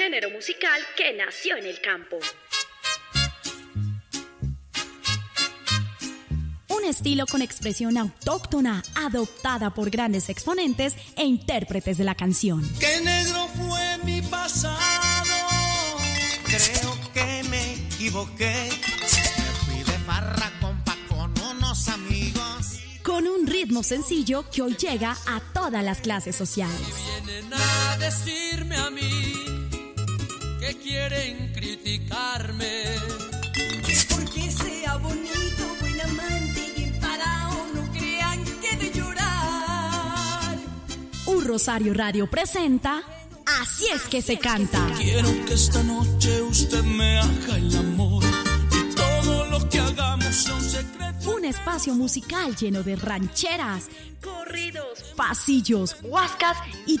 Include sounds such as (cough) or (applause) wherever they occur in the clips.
género musical que nació en el campo. Un estilo con expresión autóctona, adoptada por grandes exponentes e intérpretes de la canción. ¡Qué negro fue mi pasado! Creo que me equivoqué. Me fui de farra compa con unos amigos. Con un ritmo sencillo que hoy llega a todas las clases sociales. Vienen a que quieren criticarme. Porque sea bonito, buen amante y emparado, no crean que de llorar. Un Rosario Radio presenta Así es que se canta. Quiero que esta noche usted me haga el amor y todo lo que hagamos sea un secreto. Un espacio musical lleno de rancheras, Corridos, pasillos, huascas y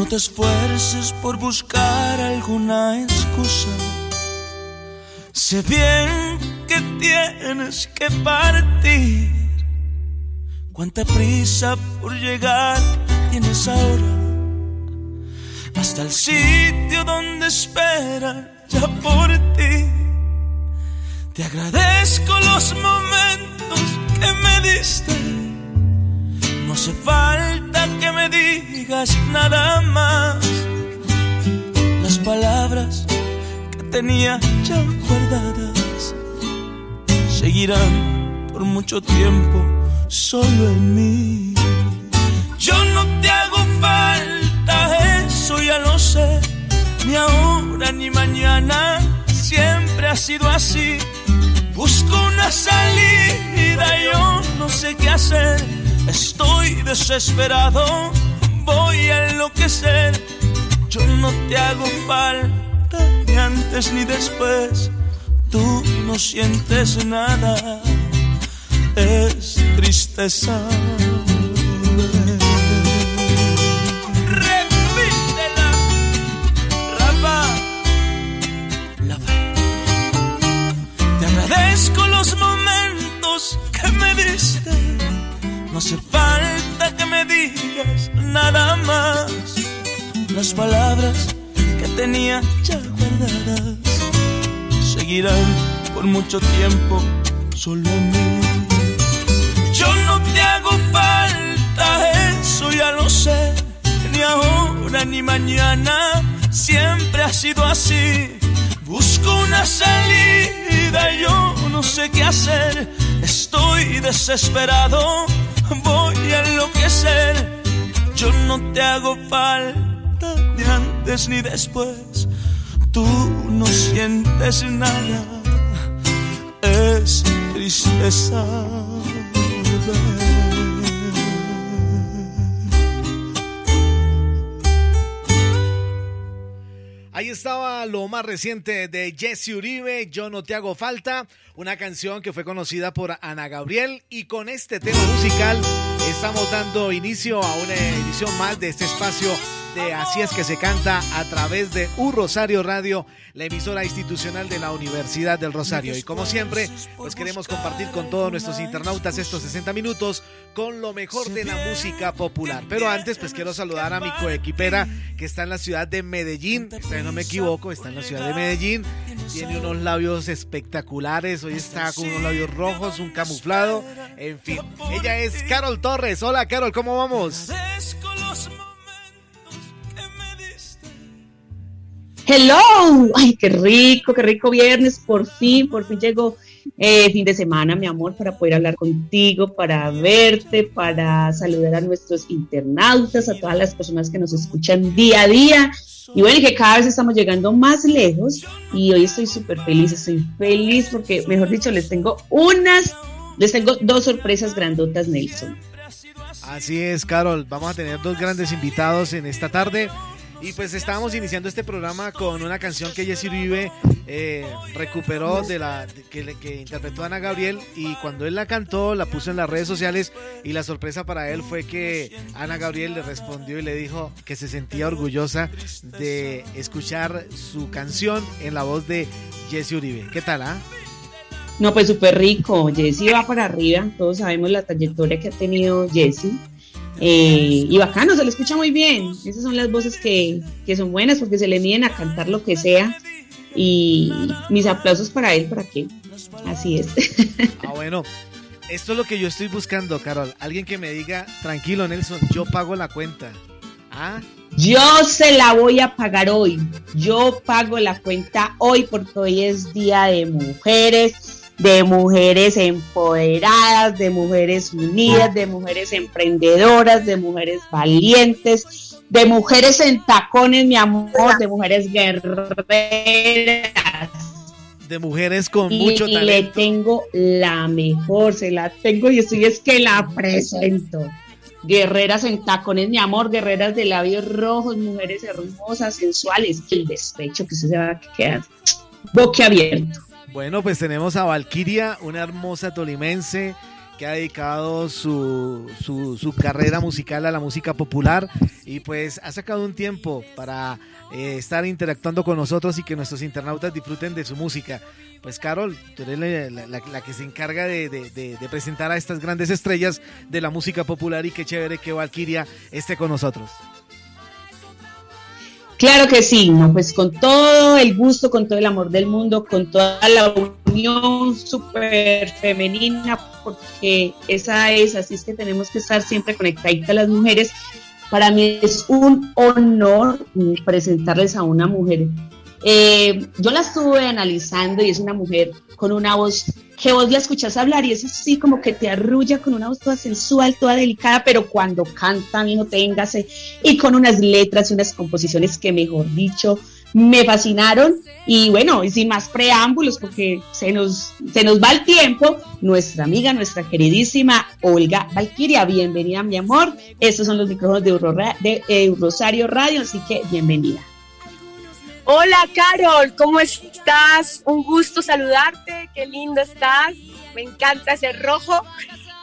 No te esfuerces por buscar alguna excusa. Sé bien que tienes que partir. Cuánta prisa por llegar tienes ahora. Hasta el sitio donde espera ya por ti. Te agradezco los momentos que me diste. No hace falta que me digas nada más. Las palabras que tenía ya guardadas seguirán por mucho tiempo solo en mí. Yo no te hago falta, eso ya lo sé. Ni ahora ni mañana, siempre ha sido así. Busco una salida, yo no sé qué hacer. Estoy desesperado, voy a enloquecer. Yo no te hago falta, ni antes ni después. Tú no sientes nada, es tristeza. Te agradezco los momentos que me diste. No hace falta que me digas nada más. Las palabras que tenía ya guardadas seguirán por mucho tiempo solo en mí. Yo no te hago falta, eso ya lo sé. Ni ahora ni mañana, siempre ha sido así. Busco una salida, yo no sé qué hacer. Estoy desesperado, voy a enloquecer. Yo no te hago falta, ni antes ni después. Tú no sientes nada, es tristeza. Estaba lo más reciente de Jesse Uribe, Yo no te hago falta, una canción que fue conocida por Ana Gabriel. Y con este tema musical estamos dando inicio a una edición más de este espacio de Así es que se canta a través de Un Rosario Radio, la emisora institucional de la Universidad del Rosario. Y como siempre, pues queremos compartir con todos nuestros internautas estos 60 minutos con lo mejor de la música popular. Pero antes, pues quiero saludar a mi coequipera que está en la ciudad de Medellín. Esta vez no me equivoco, está en la ciudad de Medellín. Tiene unos labios espectaculares. Hoy está con unos labios rojos, un camuflado. En fin, ella es Carol Torres. Hola, Carol, ¿cómo vamos? Hello, ay, qué rico, qué rico viernes, por fin, por fin llegó eh, fin de semana, mi amor, para poder hablar contigo, para verte, para saludar a nuestros internautas, a todas las personas que nos escuchan día a día. Y bueno, que cada vez estamos llegando más lejos y hoy estoy súper feliz, estoy feliz porque, mejor dicho, les tengo unas, les tengo dos sorpresas grandotas, Nelson. Así es, Carol, vamos a tener dos grandes invitados en esta tarde. Y pues estábamos iniciando este programa con una canción que Jessy Uribe eh, recuperó de la que, que interpretó Ana Gabriel y cuando él la cantó la puso en las redes sociales y la sorpresa para él fue que Ana Gabriel le respondió y le dijo que se sentía orgullosa de escuchar su canción en la voz de Jesse Uribe. ¿Qué tal, ah? No, pues súper rico. Jesse va para arriba. Todos sabemos la trayectoria que ha tenido Jesse. Eh, y bacano, se le escucha muy bien. Esas son las voces que, que son buenas porque se le miden a cantar lo que sea. Y mis aplausos para él, ¿para qué? Así es. (laughs) Ah, bueno. Esto es lo que yo estoy buscando, Carol. Alguien que me diga, tranquilo, Nelson, yo pago la cuenta. ¿Ah? Yo se la voy a pagar hoy. Yo pago la cuenta hoy porque hoy es Día de Mujeres de mujeres empoderadas, de mujeres unidas, de mujeres emprendedoras, de mujeres valientes, de mujeres en tacones, mi amor, de mujeres guerreras. De mujeres con mucho y talento. le tengo la mejor, se la tengo y estoy es que la presento. Guerreras en tacones, mi amor, guerreras de labios rojos, mujeres hermosas, sensuales. El despecho que se va a quedar boquiabierto. Bueno, pues tenemos a Valquiria, una hermosa tolimense que ha dedicado su, su, su, carrera musical a la música popular y pues ha sacado un tiempo para eh, estar interactuando con nosotros y que nuestros internautas disfruten de su música. Pues Carol, tú eres la, la, que se encarga de, de, de, presentar a estas grandes estrellas de la música popular y qué chévere que Valquiria esté con nosotros. Claro que sí, pues con todo el gusto, con todo el amor del mundo, con toda la unión súper femenina, porque esa es, así es que tenemos que estar siempre conectaditas las mujeres. Para mí es un honor presentarles a una mujer. Eh, yo la estuve analizando y es una mujer con una voz que vos la escuchas hablar y es así como que te arrulla con una voz toda sensual, toda delicada, pero cuando canta, hijo, téngase, y con unas letras y unas composiciones que, mejor dicho, me fascinaron. Y bueno, y sin más preámbulos, porque se nos, se nos va el tiempo, nuestra amiga, nuestra queridísima Olga Valquiria, bienvenida, mi amor. Estos son los micrófonos de, Euro, de Eurosario Radio, así que bienvenida. Hola Carol, ¿cómo estás? Un gusto saludarte, qué lindo estás, me encanta ese rojo.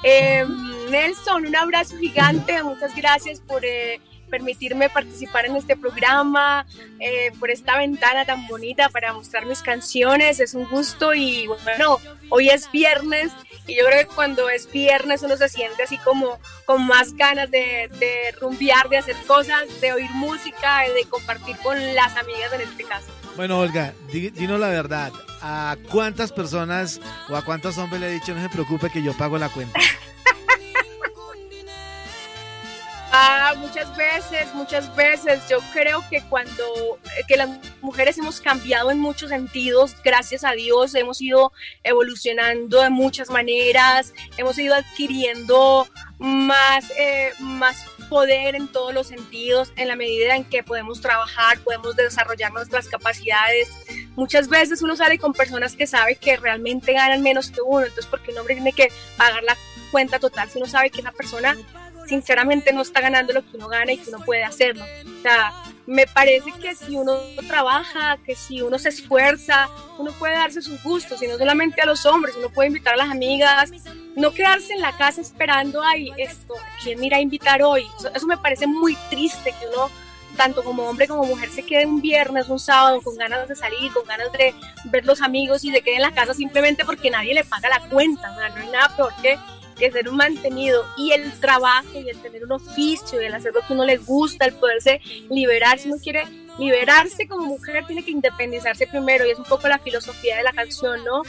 Eh, Nelson, un abrazo gigante, muchas gracias por eh, permitirme participar en este programa, eh, por esta ventana tan bonita para mostrar mis canciones, es un gusto y bueno, hoy es viernes y yo creo que cuando es viernes uno se siente así como con más ganas de, de rumbear, de hacer cosas, de oír música, de compartir con las amigas en este caso. Bueno, Olga, dinos la verdad. ¿A cuántas personas o a cuántos hombres le he dicho no se preocupe que yo pago la cuenta? Ah, muchas veces, muchas veces. Yo creo que cuando que las mujeres hemos cambiado en muchos sentidos, gracias a Dios, hemos ido evolucionando de muchas maneras, hemos ido adquiriendo más, eh, más poder en todos los sentidos, en la medida en que podemos trabajar, podemos desarrollar nuestras capacidades. Muchas veces uno sale con personas que sabe que realmente ganan menos que uno, entonces porque un hombre tiene que pagar la cuenta total si uno sabe que esa persona sinceramente no está ganando lo que uno gana y que uno puede hacerlo. O sea, me parece que si uno trabaja, que si uno se esfuerza, uno puede darse sus gustos, y no solamente a los hombres, uno puede invitar a las amigas, no quedarse en la casa esperando, ay, esto, ¿quién me irá a invitar hoy? Eso, eso me parece muy triste que uno tanto como hombre como mujer se quede un viernes, un sábado con ganas de salir, con ganas de ver los amigos y se quede en la casa simplemente porque nadie le paga la cuenta. O sea, no hay nada peor que que ser un mantenido y el trabajo y el tener un oficio y el hacer lo que uno le gusta, el poderse liberar, si uno quiere liberarse como mujer tiene que independizarse primero y es un poco la filosofía de la canción, ¿no?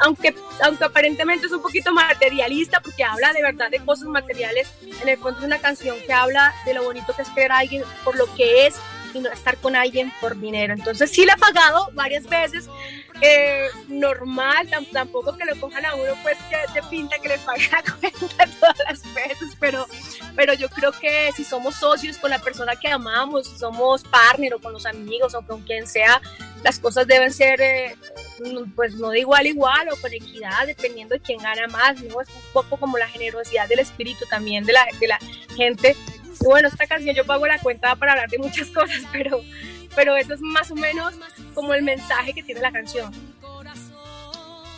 Aunque, aunque aparentemente es un poquito materialista porque habla de verdad de cosas materiales, en el fondo es una canción que habla de lo bonito que es querer a alguien por lo que es y no estar con alguien por dinero. Entonces sí le he pagado varias veces, eh, normal, tampoco que lo pongan a uno pues que te pinta que les pague la (laughs) cuenta todas las veces, pero, pero yo creo que si somos socios con la persona que amamos, si somos partner o con los amigos o con quien sea, las cosas deben ser eh, pues no de igual a igual o con equidad, dependiendo de quién gana más, ¿no? Es un poco como la generosidad del espíritu también de la, de la gente. Y bueno, esta canción yo pago la cuenta para hablar de muchas (laughs) cosas, pero pero eso es más o menos como el mensaje que tiene la canción.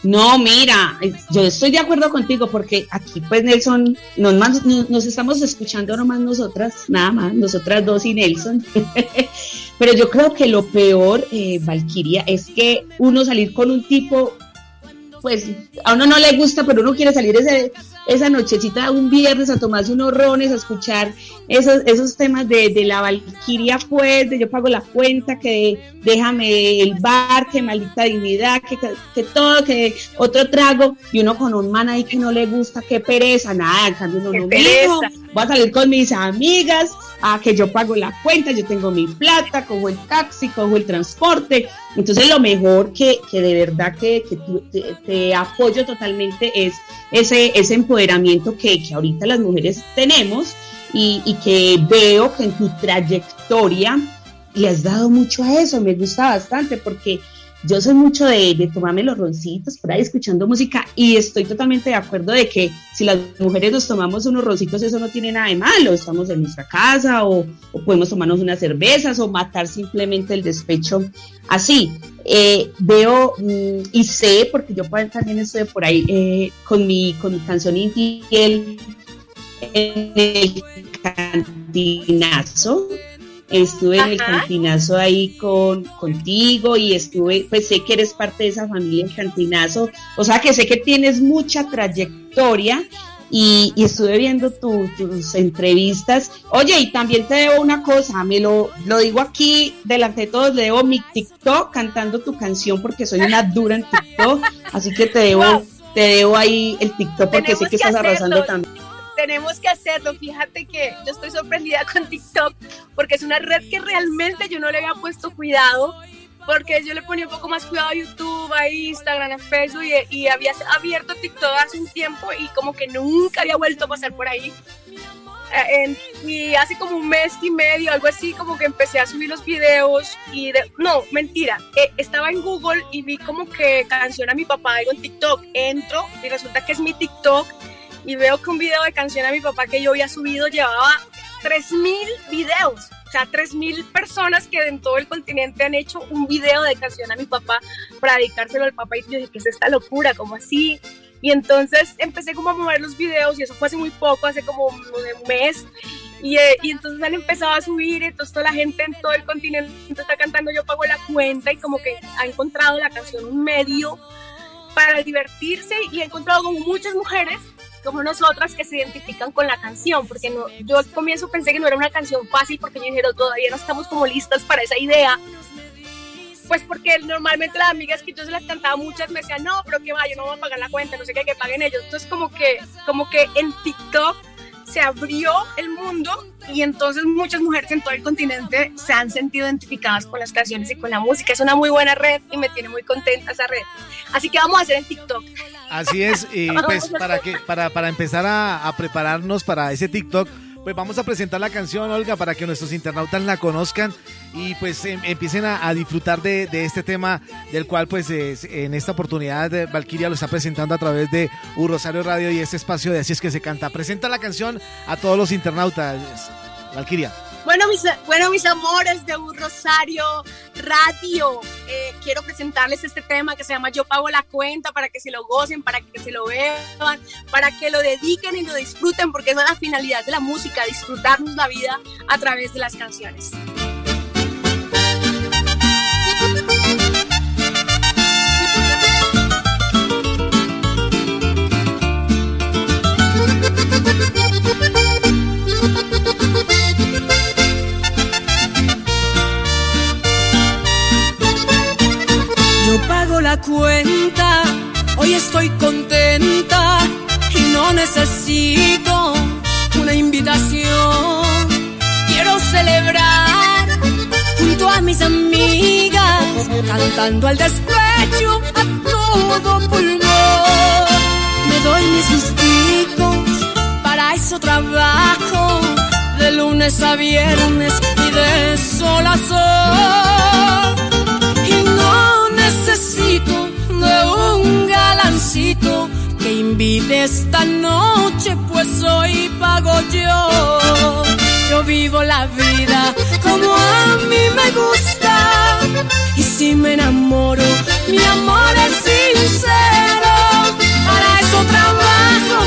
No, mira, yo estoy de acuerdo contigo porque aquí pues Nelson, nos, nos estamos escuchando nomás nosotras, nada más, nosotras dos y Nelson. (laughs) Pero yo creo que lo peor, eh, Valkyria, es que uno salir con un tipo pues a uno no le gusta, pero uno quiere salir ese, esa nochecita un viernes a tomarse unos rones, a escuchar esos, esos temas de, la Valquiria, pues, de yo pago la cuenta, que déjame el bar, que maldita dignidad, que, que, todo, que otro trago, y uno con un man ahí que no le gusta, qué pereza, nada, en cambio uno no voy a salir con mis amigas, a que yo pago la cuenta, yo tengo mi plata, cojo el taxi, cojo el transporte. Entonces lo mejor que, que de verdad que, que te, apoyo totalmente es ese, ese empoderamiento que, que ahorita las mujeres tenemos y, y que veo que en tu trayectoria le has dado mucho a eso, me gusta bastante porque yo soy mucho de, tomarme los roncitos por ahí escuchando música y estoy totalmente de acuerdo de que si las mujeres nos tomamos unos roncitos eso no tiene nada de malo, estamos en nuestra casa o, podemos tomarnos unas cervezas o matar simplemente el despecho así. Eh, veo mm, y sé, porque yo también estoy por ahí eh, con, mi, con mi canción Infiel en el cantinazo estuve en el cantinazo ahí con contigo y estuve, pues sé que eres parte de esa familia en cantinazo, o sea que sé que tienes mucha trayectoria y, estuve viendo tus entrevistas. Oye, y también te debo una cosa, me lo, lo digo aquí delante de todos, le debo mi TikTok cantando tu canción porque soy una dura en TikTok, así que te debo, (laughs) te debo ahí el TikTok porque sé que estás arrasando también tenemos que hacerlo. Fíjate que yo estoy sorprendida con TikTok porque es una red que realmente yo no le había puesto cuidado porque yo le ponía un poco más cuidado a YouTube, a Instagram, a Facebook y, había abierto TikTok hace un tiempo y como que nunca había vuelto a pasar por ahí. Eh, y hace como un mes y medio, algo así, como que empecé a subir los videos y no, mentira, eh, estaba en Google y vi como que canción a mi papá algo en TikTok, entro y resulta que es mi TikTok y veo que un video de canción a mi papá que yo había subido llevaba 3.000 videos. O sea, 3.000 personas que en todo el continente han hecho un video de canción a mi papá para dedicárselo al papá. Y yo dije, ¿qué es esta locura? ¿Cómo así? Y entonces empecé como a mover los videos y eso fue hace muy poco, hace como un mes. Y, eh, y, entonces han empezado a subir, entonces toda la gente en todo el continente está cantando Yo Pago la Cuenta y como que ha encontrado la canción un medio para divertirse y he encontrado como muchas mujeres como nosotras que se identifican con la canción, porque no, yo al comienzo pensé que no era una canción fácil porque yo dijeron todavía no estamos como listas para esa idea. Pues porque normalmente las amigas que yo se las cantaba muchas me decían, no, pero que va, yo no voy a pagar la cuenta, no sé qué, que paguen ellos. Entonces como que, como que en TikTok se abrió el mundo y entonces muchas mujeres en todo el continente se han sentido identificadas con las canciones y con la música. Es una muy buena red y me tiene muy contenta esa red. Así que vamos a hacer en TikTok. Así es, y (laughs) pues para que para, para empezar a, a prepararnos para ese TikTok pues vamos a presentar la canción, Olga, para que nuestros internautas la conozcan y pues em, empiecen a, disfrutar de, este tema del cual pues en esta oportunidad eh, Valkyria lo está presentando a través de U Rosario Radio y este espacio de Así es que se canta. Presenta la canción a todos los internautas, Valkyria. Bueno mis, bueno, mis amores de un Rosario Radio, eh, quiero presentarles este tema que se llama Yo pago la cuenta para que se lo gocen, para que se lo vean, para que lo dediquen y lo disfruten, porque es la finalidad de la música, disfrutarnos la vida a través de las canciones. Hoy estoy contenta y no necesito una invitación. Quiero celebrar junto a mis amigas, cantando al despecho a todo pulmón. Me doy mis gusticos, para eso trabajo, de lunes a viernes y de sol a sol necesito de un galancito que invite esta noche, pues hoy pago yo. Yo vivo la vida como a mí me gusta. Y si me enamoro, mi amor es sincero. Para eso trabajo,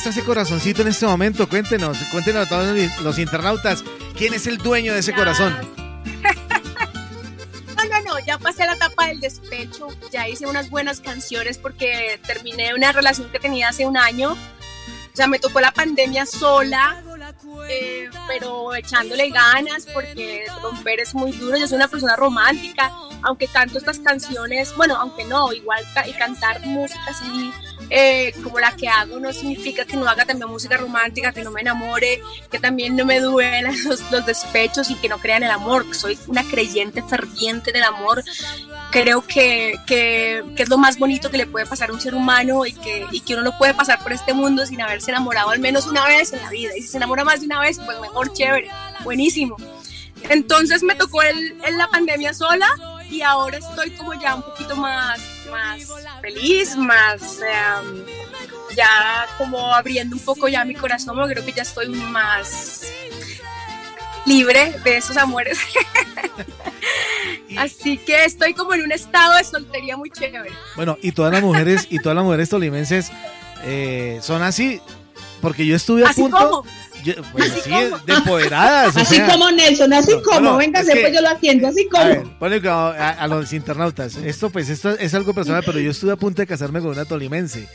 está ese corazoncito en este momento? Cuéntenos, cuéntenos a todos los internautas. ¿Quién es el dueño de ese corazón? (laughs) No, no, no, ya pasé la etapa del despecho, ya hice unas buenas canciones porque terminé una relación que tenía hace un año. O sea, me tocó la pandemia sola, eh, pero echándole ganas porque romper es muy duro. Yo soy una persona romántica, aunque canto estas canciones, bueno, aunque no, igual y cantar música así eh, como la que hago no significa que no haga también música romántica, que no me enamore, que también no me duelen (laughs) los, los despechos y que no crea en el amor. Soy una creyente ferviente del amor. Creo que, que, que es lo más bonito que le puede pasar a un ser humano y que, y que uno no puede pasar por este mundo sin haberse enamorado al menos una vez en la vida. Y si se enamora más de una vez, pues mejor, chévere, buenísimo. Entonces me tocó el, en la pandemia sola y ahora estoy como ya un poquito más, más feliz, más em, ya como abriendo un poco ya mi corazón, porque creo que ya estoy más libre de esos amores. (laughs) Así que estoy como en un estado de soltería muy chévere. Bueno, y todas las mujeres, y todas las mujeres tolimenses eh, son así, porque yo estuve a Así punto. como. Yo- pues Así sí, como. de empoderadas. o Así sea, como Nelson, así No, como, no, véngase, es que- pues yo lo atiendo, así A ver, como. ponle cuidado a, a los internautas. Esto, pues, esto es algo personal, pero yo estuve a punto de casarme con una tolimense.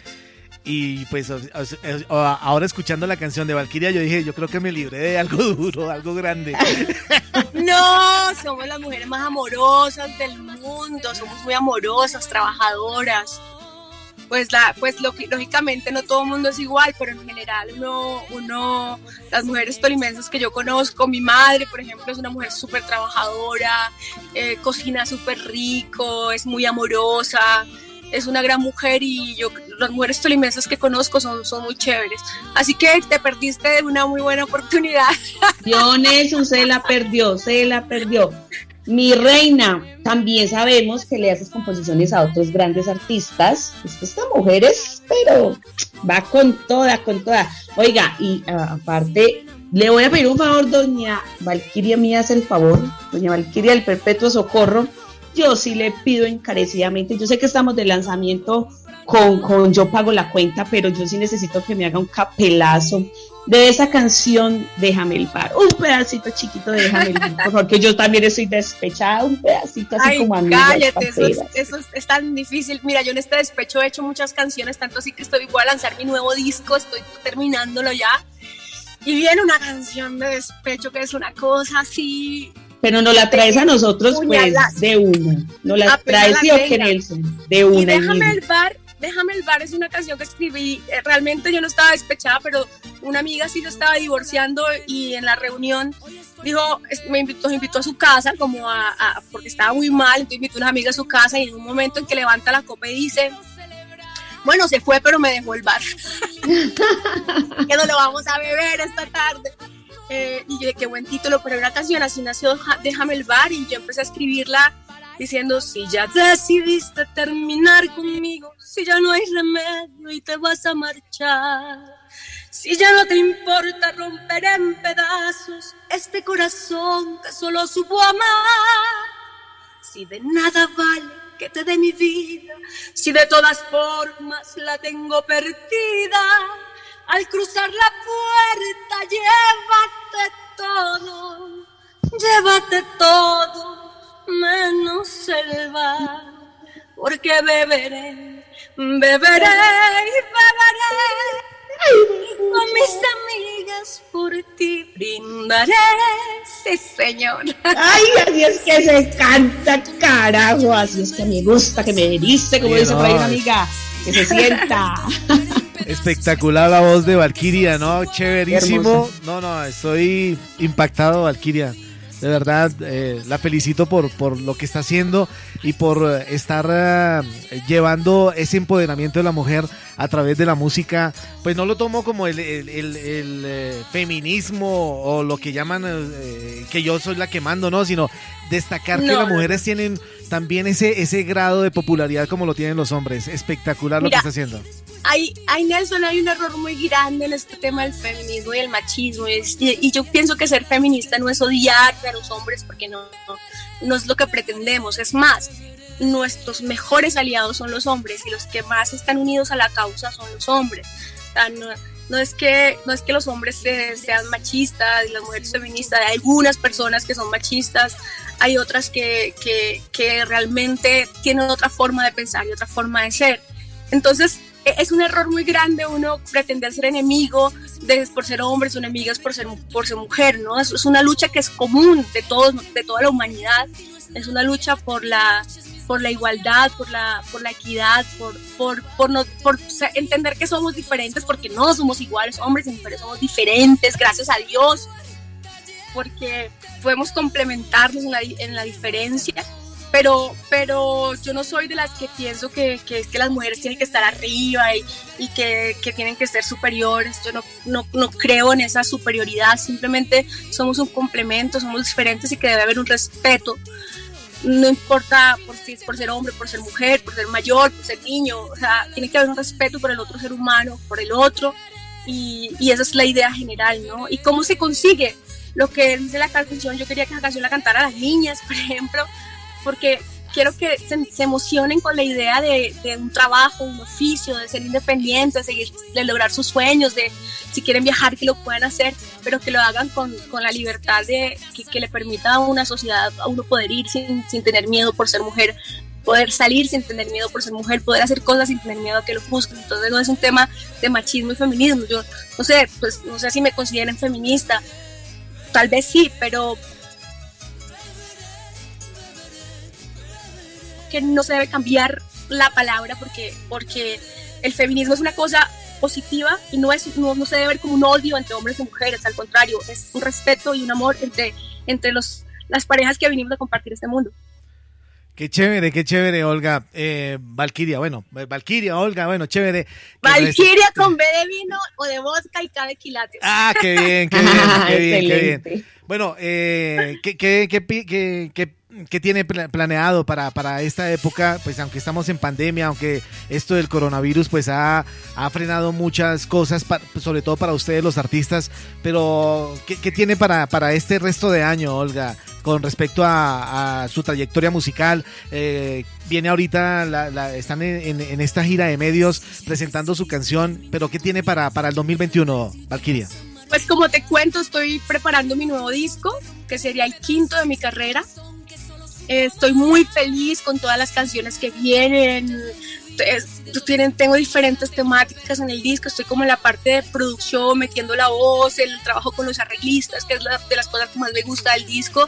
Y pues o- o- o- ahora escuchando la canción de Valkyria, yo dije, yo creo que me libré de algo (laughs) duro, algo grande. (laughs) No, somos las mujeres más amorosas del mundo, somos muy amorosas, trabajadoras. Pues, la, pues lo que- lógicamente no todo el mundo es igual, pero en general uno, uno, las mujeres tolimensas que yo conozco, mi madre, por ejemplo, es una mujer súper trabajadora, eh, cocina súper rico, es muy amorosa, es una gran mujer y yo, las mujeres tolimensas que conozco son, son muy chéveres. Así que te perdiste de una muy buena oportunidad. Yo, Nelson, se la perdió, se la perdió. Mi reina, también sabemos que le haces composiciones a otros grandes artistas. Esta mujer es, pero va con toda, con toda. Oiga, y ah, aparte, le voy a pedir un favor, doña Valquiria, me hace el favor, doña Valquiria del Perpetuo Socorro. Yo sí le pido encarecidamente, yo sé que estamos de lanzamiento con, con Yo Pago la Cuenta, pero yo sí necesito que me haga un capelazo de esa canción Déjame el bar, un pedacito chiquito de Déjame el bar, porque yo también estoy despechada, un pedacito así Ay, como amigas cállate, eso es, eso es- tan difícil. Mira, yo en este despecho he hecho muchas canciones, tanto así que estoy, voy a lanzar mi nuevo disco, estoy terminándolo ya. Y viene una canción de despecho que es una cosa así. Pero no la traes a nosotros, pues, de una. No la Apenas traes, la sí o qué, tenga. Nelson, de Y una. déjame misma. el bar, Déjame el bar es una canción que escribí. Eh, realmente yo no estaba despechada, pero una amiga sí lo estaba divorciando y en la reunión dijo, me invitó, a su casa, como a, porque estaba muy mal, entonces invitó a una amiga a su casa y en un momento en que levanta la copa y dice, bueno, se fue, pero me dejó el bar. (laughs) que no lo vamos a beber esta tarde. Eh, y yo qué buen título, pero una canción así nació Déjame el bar y yo empecé a escribirla diciendo, si ya decidiste terminar conmigo, si ya no hay remedio y te vas a marchar, si ya no te importa romper en pedazos este corazón que solo supo amar, si de nada vale que te dé mi vida, si de todas formas la tengo perdida, al cruzar la puerta llévate todo, llévate todo, menos el bar, porque beberé, beberé y beberé. Con mis amigas por ti brindaré, sí señor. Ay, así es que se canta, carajo, así es que me gusta que me dice, como dice por ahí una amiga, que se sienta. (laughs) Espectacular la voz de Valkyria, ¿no? Chéverísimo. No, no, estoy impactado, Valkyria. De verdad, eh, la felicito por, por lo que está haciendo y por eh, estar eh, llevando ese empoderamiento de la mujer a través de la música. Pues no lo tomo como el, feminismo o lo que llaman que yo soy la que mando, ¿no? Sino destacar que las mujeres tienen también ese, ese grado de popularidad como lo tienen los hombres. Espectacular lo que está haciendo hay, hay, Nelson, hay un error muy grande en este tema del feminismo y el machismo. Y, yo pienso que ser feminista no es odiar a los hombres porque no, no, es lo que pretendemos. Es más, nuestros mejores aliados son los hombres y los que más están unidos a la causa son los hombres. no, es que, no es que los hombres sean machistas y las mujeres feministas, hay algunas personas que son machistas, hay otras que, que, que realmente tienen otra forma de pensar y otra forma de ser. Entonces, e, es un error muy grande uno pretender ser enemigo de, por ser hombres o enemigas por ser, por ser mujer, ¿no? Es, es una lucha que es común de, todos, de toda la humanidad, es una lucha por la, por la igualdad, por la, por la equidad, por, por, por, no, por entender que somos diferentes, porque no somos iguales, hombres y mujeres somos diferentes, gracias a Dios, porque podemos complementarnos en la, en la diferencia pero, pero yo no soy de las que pienso que, que, que las mujeres tienen que estar arriba y, y que, que, tienen que ser superiores. Yo no, no, no, creo en esa superioridad, simplemente somos un complemento, somos diferentes y que debe haber un respeto. No importa por, si, por ser hombre, por ser mujer, por ser mayor, por ser niño, o sea, tiene que haber un respeto por el otro ser humano, por el otro, y, y esa es la idea general, ¿no? ¿Y cómo se consigue? Lo que dice la canción, yo quería que la canción la cantara a las niñas, (laughs) por ejemplo, porque quiero que se, emocionen con la idea de, un trabajo, un oficio, de ser independientes, de, seguir, de lograr sus sueños, de si quieren viajar que lo puedan hacer, pero que lo hagan con, la libertad de que, le permita a una sociedad a uno poder ir sin, tener miedo por ser mujer, poder salir sin tener miedo por ser mujer, poder hacer cosas sin tener miedo a que lo juzguen. Entonces no es un tema de machismo y feminismo. Yo no sé, pues no sé si me consideren feminista, tal vez sí, pero que no se debe cambiar la palabra porque, porque el feminismo es una cosa positiva y no, es, no, se debe ver como un odio entre hombres y mujeres, al contrario, es un respeto y un amor entre, entre los, las parejas que venimos a compartir este mundo. Qué chévere, qué chévere, Olga. Eh, Valquiria, bueno, Valquiria, Olga, bueno, chévere. Valquiria con B de vino o de vodka y K de quilates. Ah, qué bien, qué (laughs) bien, qué bien, qué bien. Bueno, eh, ¿qué, qué, qué, qué ¿Qué tiene planeado para, para, esta época? Pues aunque estamos en pandemia, aunque esto del coronavirus pues ha, ha frenado muchas cosas, sobre todo para ustedes los artistas, pero ¿qué, tiene para, para, este resto de año, Olga, con respecto a, su trayectoria musical? Eh, viene ahorita, la, están en, en, esta gira de medios presentando su canción, pero ¿qué tiene para, para el 2021, Valkyria? Pues como te cuento, estoy preparando mi nuevo disco, que sería el quinto de mi carrera estoy muy feliz con todas las canciones que vienen. Tienen, tengo diferentes temáticas en el disco, estoy como en la parte de producción, metiendo la voz, el trabajo con los arreglistas, que es de las cosas que más me gusta del disco.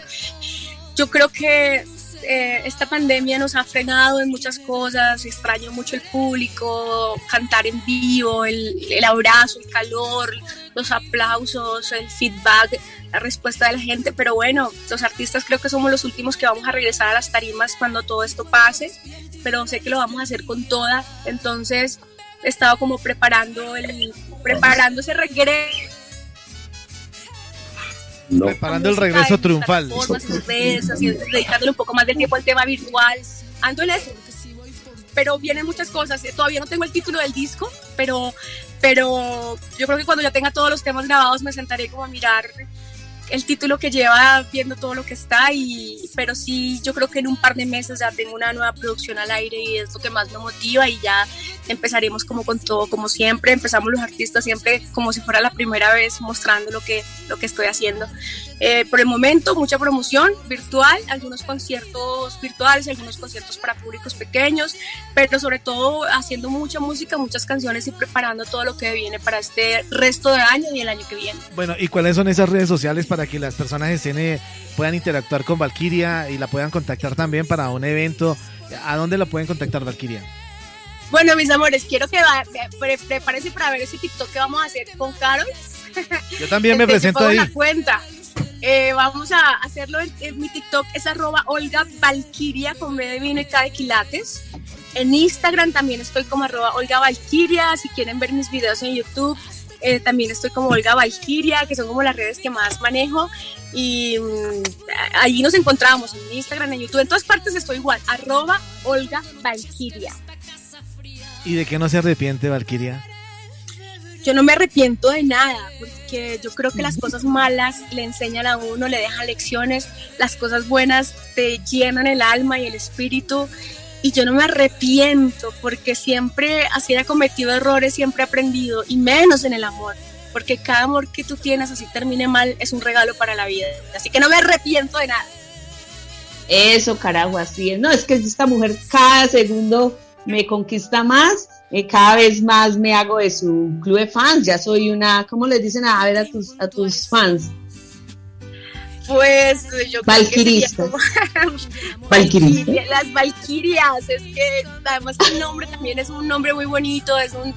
Yo creo que eh, esta pandemia nos ha frenado en muchas cosas, extraño mucho el público, cantar en vivo, el, el abrazo, el calor, los aplausos, el feedback, la respuesta de la gente, pero bueno, los artistas creo que somos los últimos que vamos a regresar a las tarimas cuando todo esto pase, pero sé que lo vamos a hacer con toda, entonces he estado como preparando el preparando ese regreso Preparando el regreso triunfal. dedicándole un poco más de tiempo al tema virtual. Ando en eso. Pero vienen muchas cosas. Todavía no tengo el título del disco, pero, pero yo creo que cuando ya tenga todos los temas grabados me sentaré como a mirar el título que lleva viendo todo lo que está y pero sí yo creo que en un par de meses ya tengo una nueva producción al aire y es lo que más me motiva y ya empezaremos como con todo como siempre empezamos los artistas siempre como si fuera la primera vez mostrando lo que lo que estoy haciendo eh, por el momento mucha promoción virtual algunos conciertos virtuales algunos conciertos para públicos pequeños pero sobre todo haciendo mucha música muchas canciones y preparando todo lo que viene para este resto de año y el año que viene bueno y cuáles son esas redes sociales para que las personas de cine puedan interactuar con Valkyria y la puedan contactar también para un evento. ¿A dónde la pueden contactar, Valkyria? Bueno, mis amores, quiero que prepárense para ver ese TikTok que vamos a hacer con Carol. Yo también (laughs) me presento ahí. Cuenta. Eh, vamos a hacerlo en, mi TikTok, es arroba Olga Valkyria con B de vino y de quilates. En Instagram también estoy como arroba Olga Valkyria. Si quieren ver mis videos en YouTube, eh, también estoy como Olga Valkyria, que son como las redes que más manejo. Y mm, allí nos encontramos en Instagram, en YouTube, en todas partes estoy igual, arroba Olga Valkyria. ¿Y de qué no se arrepiente, Valkyria? Yo no me arrepiento de nada, porque yo creo que las cosas malas le enseñan a uno, le dejan lecciones, las cosas buenas te llenan el alma y el espíritu y yo no me arrepiento porque siempre, así he cometido errores, siempre he aprendido y menos en el amor, porque cada amor que tú tienes, así termine mal, es un regalo para la vida. Así que no me arrepiento de nada. Eso, carajo, así es. No, es que esta mujer cada segundo me conquista más, eh, cada vez más me hago de su club de fans. Ya soy una, ¿cómo les dicen a ver a tus, a tus fans? Pues yo creo (laughs) Las Valquirias, es que además el nombre también es un nombre muy bonito, es un,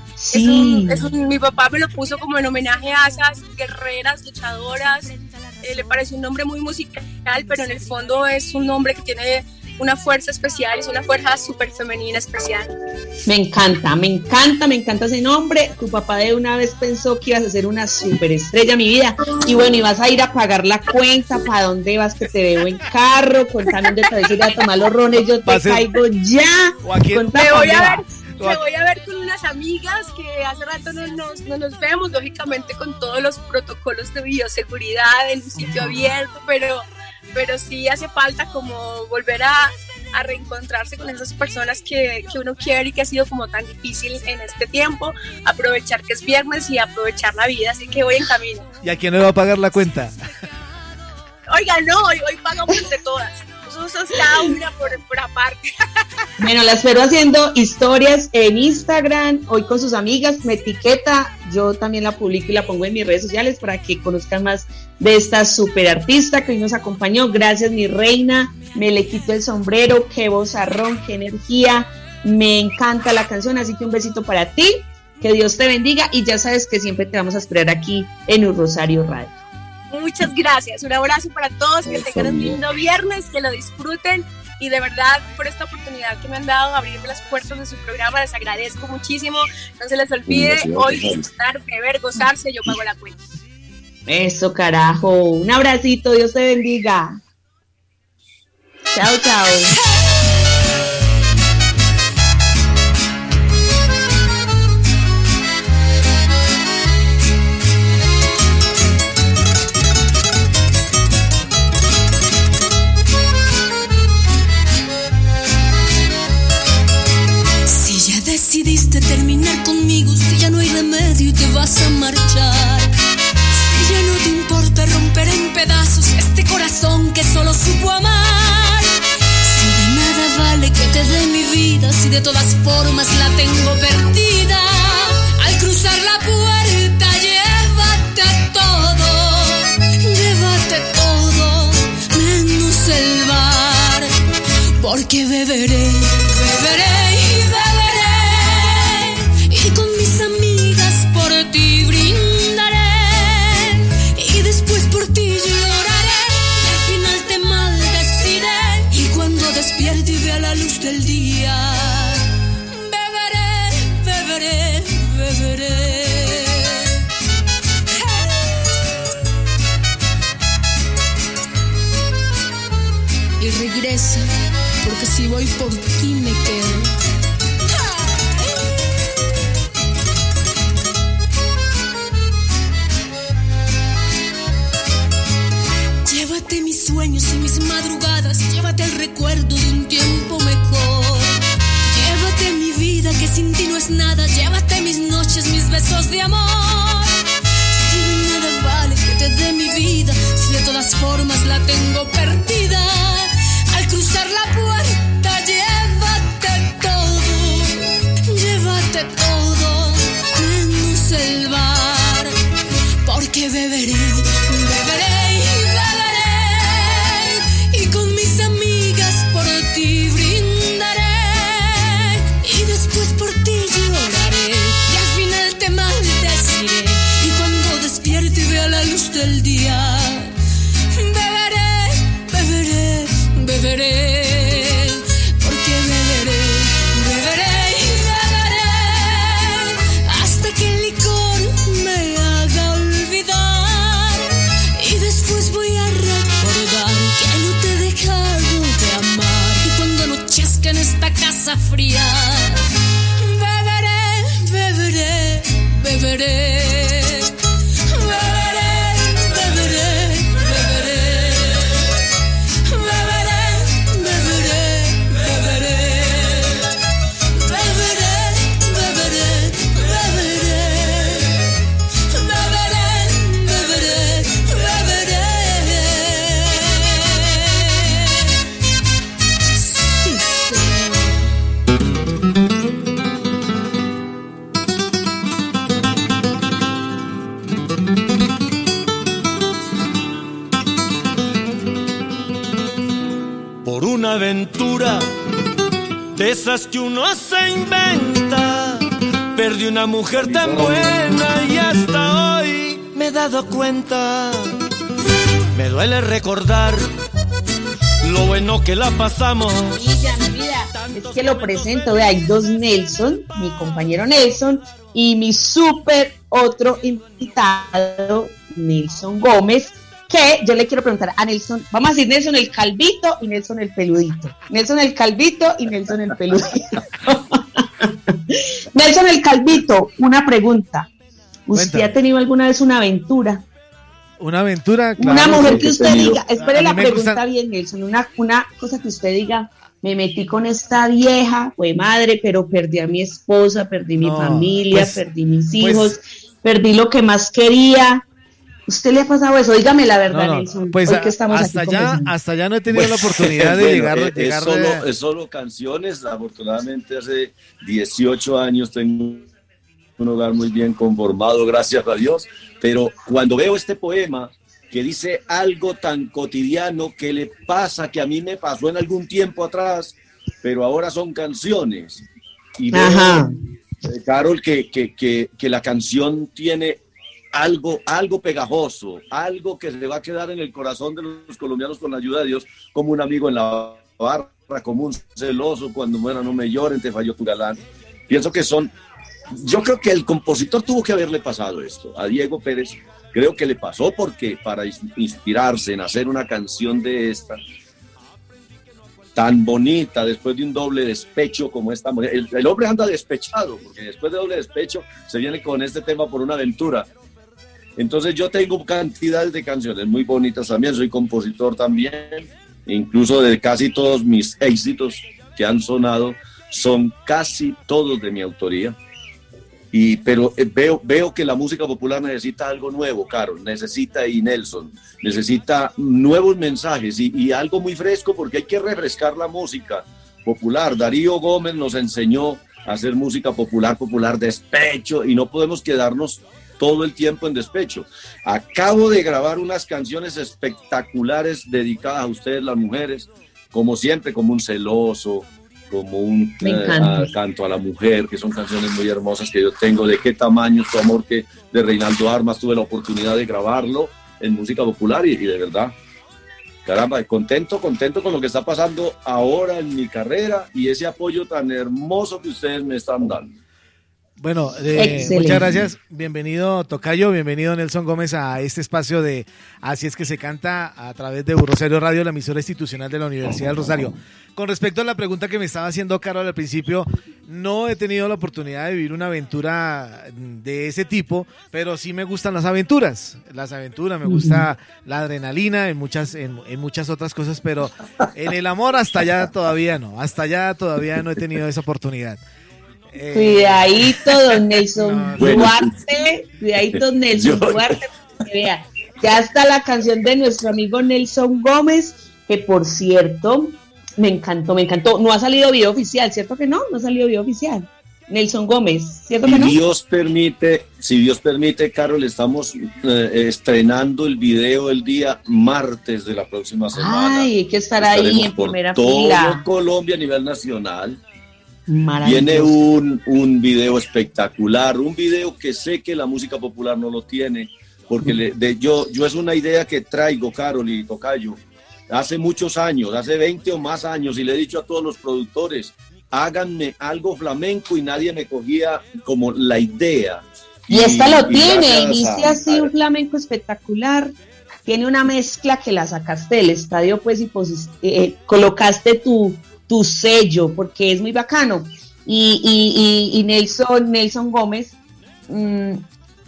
es un, mi papá me lo puso como en homenaje a esas guerreras, luchadoras, eh, le parece un nombre muy musical, pero en el fondo es un nombre que tiene una fuerza especial, es una fuerza súper femenina especial. Me encanta, me encanta, me encanta ese nombre. Tu papá de una vez pensó que ibas a ser una superestrella, mi vida. Y bueno, y vas a ir a pagar la cuenta, ¿para dónde vas que te veo en carro? Contame dónde te vas a ir a tomar los rones, yo te caigo ya. Me voy a ver me voy a ver con unas amigas que hace rato no nos, no nos vemos, lógicamente con todos los protocolos de bioseguridad en un sitio abierto, pero pero sí hace falta como volver a, a reencontrarse con esas personas que, que, uno quiere y que ha sido como tan difícil en este tiempo, aprovechar que es viernes y aprovechar la vida, así que voy en camino. ¿Y a quién le va a pagar la cuenta? Oiga, no, hoy, hoy pagamos entre todas cada una por, aparte. (laughs) Bueno, la espero haciendo historias en Instagram, hoy con sus amigas, me etiqueta, yo también la publico y la pongo en mis redes sociales para que conozcan más de esta super artista que hoy nos acompañó. Gracias, mi reina, me le quito el sombrero, qué vozarrón, qué energía, me encanta la canción, así que un besito para ti, que Dios te bendiga y ya sabes que siempre te vamos a esperar aquí en un Rosario Radio. Muchas gracias. Un abrazo para todos. Que tengan un lindo viernes, que lo disfruten. Y de verdad, por esta oportunidad que me han dado, abrirme las puertas de su programa, les agradezco muchísimo. No se les olvide hoy disfrutar, beber, gozarse. Yo pago la cuenta. Eso, carajo. Un abracito. Dios te bendiga. Chao, chao. De todas formas la tengo perdida. Al cruzar la puerta, llévate todo, llévate todo, menos el bar. porque beberé, recuerdo de un tiempo mejor. Llévate mi vida que sin ti no es nada, llévate mis noches, mis besos de amor. Si nada vale que te dé mi vida, si de todas formas la tengo perdida. Esas que uno se inventa. Perdí una mujer tan buena y hasta hoy me he dado cuenta. Me duele recordar lo bueno que la pasamos. Vida, mi vida. Es que lo presento, vea, hay dos Nelson, mi compañero Nelson y mi súper otro invitado, Nelson Gómez, que yo le quiero preguntar a Nelson, vamos a decir Nelson el calvito y Nelson el peludito. Nelson el calvito y Nelson el peludito. (laughs) Nelson el calvito, una pregunta. ¿Usted ha tenido alguna vez una aventura? Una aventura, Una claro, mujer sí. que usted diga, espere la pregunta gustan- bien, Nelson, una, una cosa que usted diga, me metí con esta vieja, fue madre, pero perdí a mi esposa, perdí mi familia, pues- perdí mis pues- hijos, perdí lo que más quería. ¿Usted le ha pasado eso? Dígame la verdad, No, no, Nelson. pues hoy a- que estamos hasta aquí allá, conversando. hasta allá no he tenido la oportunidad de (laughs) Bueno, llegar, eh, llegar es, solo, de- es solo canciones. Afortunadamente hace 18 años tengo un hogar muy bien conformado, gracias a Dios. Pero cuando veo este poema que dice algo tan cotidiano que le pasa, que a mí me pasó en algún tiempo atrás, pero ahora son canciones. Y veo, Ajá. eh, Carol, que, que, que, que la canción tiene algo, algo pegajoso, algo que se va a quedar en el corazón de los colombianos con la ayuda de Dios, como un amigo en la barra, como un celoso, cuando muera no me lloren, te falló tu galán. Pienso que son, yo creo que el compositor tuvo que haberle pasado esto a Diego Pérez, creo que le pasó porque para ins- inspirarse en hacer una canción de esta, tan bonita después de un doble despecho como esta mujer. El, el hombre anda despechado, porque después de doble despecho se viene con este tema por una aventura. Entonces yo tengo cantidades de canciones muy bonitas también, soy compositor también, incluso de casi todos mis éxitos que han sonado son casi todos de mi autoría. Y, pero eh, veo, veo que la música popular necesita algo nuevo, Carol, necesita y Nelson, necesita nuevos mensajes y, y algo muy fresco porque hay que refrescar la música popular. Darío Gómez nos enseñó a hacer música popular, popular, despecho y no podemos quedarnos todo el tiempo en despecho. Acabo de grabar unas canciones espectaculares dedicadas a ustedes, las mujeres, como siempre, como un celoso, como un eh, canto a la mujer, que son canciones muy hermosas que yo tengo. ¿De qué tamaño tu amor que de Reinaldo Armas tuve la oportunidad de grabarlo en música popular y, y de verdad, caramba, contento, contento con lo que está pasando ahora en mi carrera y ese apoyo tan hermoso que ustedes me están dando. Bueno, eh, muchas gracias. Bienvenido Tocayo, bienvenido Nelson Gómez a este espacio de Así es que se canta a través de Rosario Radio, la emisora institucional de la Universidad del Rosario. Con respecto a la pregunta que me estaba haciendo Carol al principio, no he tenido la oportunidad de vivir una aventura de ese tipo, pero sí me gustan las aventuras. Las aventuras, me gusta la adrenalina en muchas, en, en muchas otras cosas, pero en el amor hasta allá todavía no, hasta allá todavía no he tenido esa oportunidad. Eh, cuidadito, don (laughs) Nelson Duarte, cuidadito, Nelson (laughs) Duarte, vea, ya está la canción de nuestro amigo Nelson Gómez, que por cierto, me encantó, me encantó. No ha salido video oficial, ¿cierto que no? No ha salido video oficial. Nelson Gómez, ¿cierto que no? Si Dios permite, si Dios permite, Carol, estamos eh, estrenando el video el día martes de la próxima semana. Ay, hay que estar ahí en primera todo Colombia a nivel nacional. Viene un, un video espectacular, un video que sé que la música popular no lo tiene, porque le, de, yo, yo es una idea que traigo, Carol y Tocayo, hace muchos años, hace 20 o más años, y le he dicho a todos los productores, háganme algo flamenco y nadie me cogía como la idea. Y, esta lo tiene, inicia así un flamenco espectacular, tiene una mezcla que la sacaste del estadio, pues, y pues, eh, colocaste tu tu sello, porque es muy bacano. Y, y, Nelson, Nelson Gómez, mm,